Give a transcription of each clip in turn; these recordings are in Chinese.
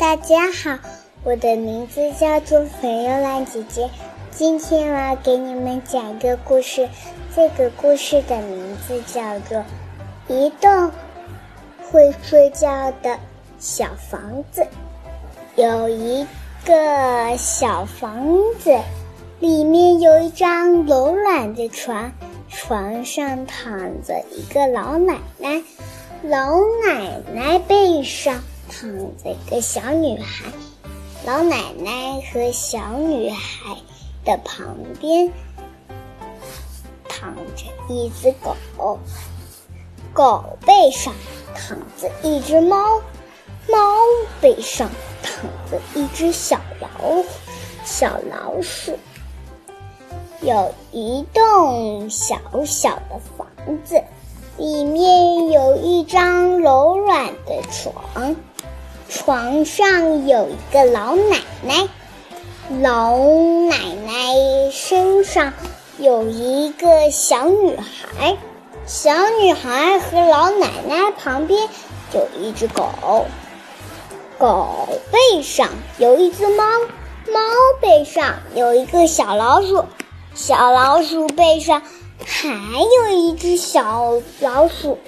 大家好，我的名字叫做粉幽兰姐姐。今天我要给你们讲一个故事，这个故事的名字叫做《一栋会睡觉的小房子》。有一个小房子，里面有一张柔软的床，床上躺着一个老奶奶，老奶奶背上。躺着一个小女孩，老奶奶和小女孩的旁边躺着一只狗，狗背上躺着一只猫，猫背上躺着一只小老虎，小老鼠。有一栋小小的房子，里面一张柔软的床。床上有一个老奶奶，老奶奶身上有一个小女孩，小女孩和老奶奶旁边有一只狗，狗背上有一只猫，猫背上有一个小老鼠，小老鼠背上还有一只小老鼠，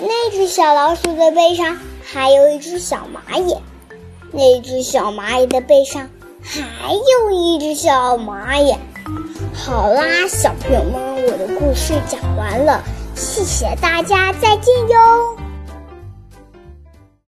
那只小老鼠的背上。还有一只小蚂蚁，那只小蚂蚁的背上还有一只小蚂蚁。好啦，小朋友们，我的故事讲完了，谢谢大家，再见哟。